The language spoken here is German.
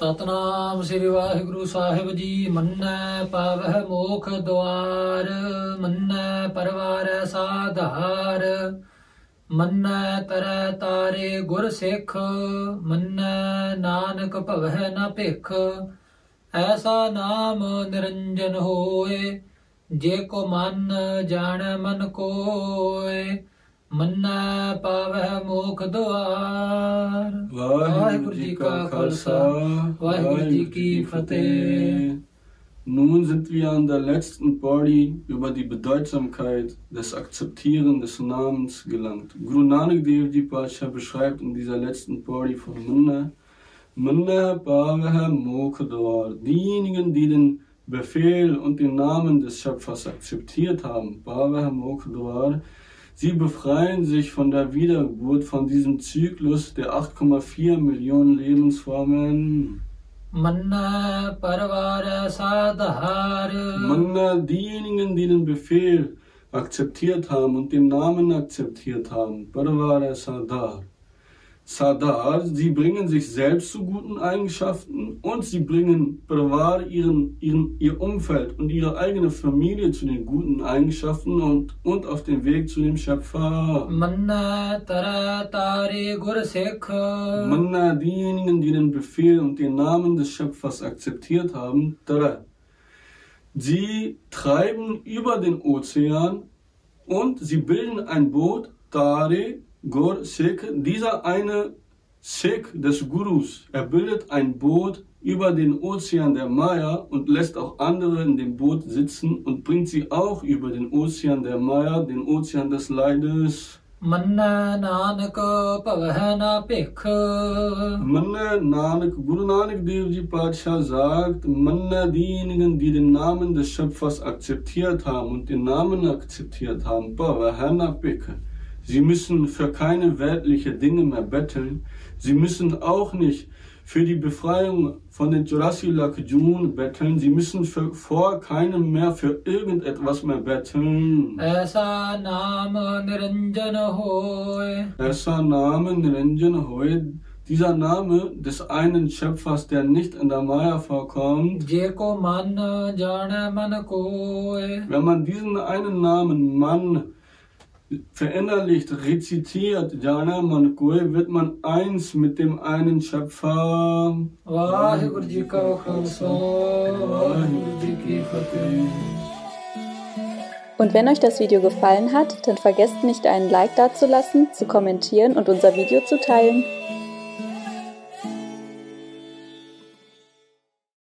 ਸਤਨਾਮ ਸ੍ਰੀ ਵਾਹਿਗੁਰੂ ਸਾਹਿਬ ਜੀ, ਮੰਨੈ ਪਾਵਹਿ ਮੋਖ ਦੁਆਰ, ਮੰਨੈ ਪਰਵਾਰੈ ਸਾਧਾਰ, ਮੰਨੈ ਤਰੈ ਤਾਰੇ ਗੁਰ ਸਿੱਖ, ਮੰਨੈ ਨਾਨਕ ਭਵਹਿ ਨ ਭਿਖ, ਐਸਾ ਨਾਮ ਨਿਰੰਜਨ ਹੋਏ, ਜੇ ਕੋ ਮਨ ਜਾਣੈ ਮਨ ਕੋਏ। ਮੰਨੈ ਪਾਵਹਿ ਮੋਖ ਦੁਆਰ ਵਾਹਿਗੁਰੂ ਜੀ ਕਾ ਖਾਲਸਾ ਵਾਹਿਗੁਰੂ ਜੀ ਕੀ ਫਤਿਹ Nun sind wir an der letzten Body über die Bedeutsamkeit des Akzeptieren des Namens gelangt. Guru Nanak Dev Ji Pasha beschreibt in dieser letzten Body von Munna, Munna Bhavaha Mokhdwar, diejenigen, die den Befehl und den Namen des Schöpfers akzeptiert haben, Bhavaha Mokhdwar, Sie befreien sich von der Wiedergeburt, von diesem Zyklus der 8,4 Millionen Lebensformen. Manna Manna, diejenigen, die den Befehl akzeptiert haben und den Namen akzeptiert haben. Parvara Sadhar. Sadar, sie bringen sich selbst zu guten Eigenschaften und sie bringen Pawar ihren, ihren, ihr Umfeld und ihre eigene Familie zu den guten Eigenschaften und, und auf den Weg zu dem Schöpfer. Manna, tara, tari, Manna, diejenigen, die den Befehl und den Namen des Schöpfers akzeptiert haben, Tara, sie treiben über den Ozean und sie bilden ein Boot, Tare, Gor, Sikh. Dieser eine Sikh des Gurus, er bildet ein Boot über den Ozean der Maya und lässt auch andere in dem Boot sitzen und bringt sie auch über den Ozean der Maya, den Ozean des Leides. ਮੰਨੈ ਨਾਨਕ ਭਵਹਿ ਨ ਭਿਖ Manna Nanak, Guru Nanak Dev Ji Padsha sagt, Manna diejenigen, die den Namen des Schöpfers akzeptiert haben und den Namen akzeptiert haben, Bhavahana Beke. Sie müssen für keine weltliche Dinge mehr betteln. Sie müssen auch nicht für die Befreiung von den Jurasilak Jun betteln. Sie müssen für, vor keinem mehr für irgendetwas mehr betteln. Esa Name Niranjan Hoi. Esa Name Niranjan Hoy. Dieser Name des einen Schöpfers, der nicht in der Maya vorkommt. Wenn man diesen einen Namen Mann verinnerlicht, rezitiert, Jana Mankoi, wird man eins mit dem einen Schöpfer. Und wenn euch das Video gefallen hat, dann vergesst nicht einen Like dazulassen, zu kommentieren und unser Video zu teilen.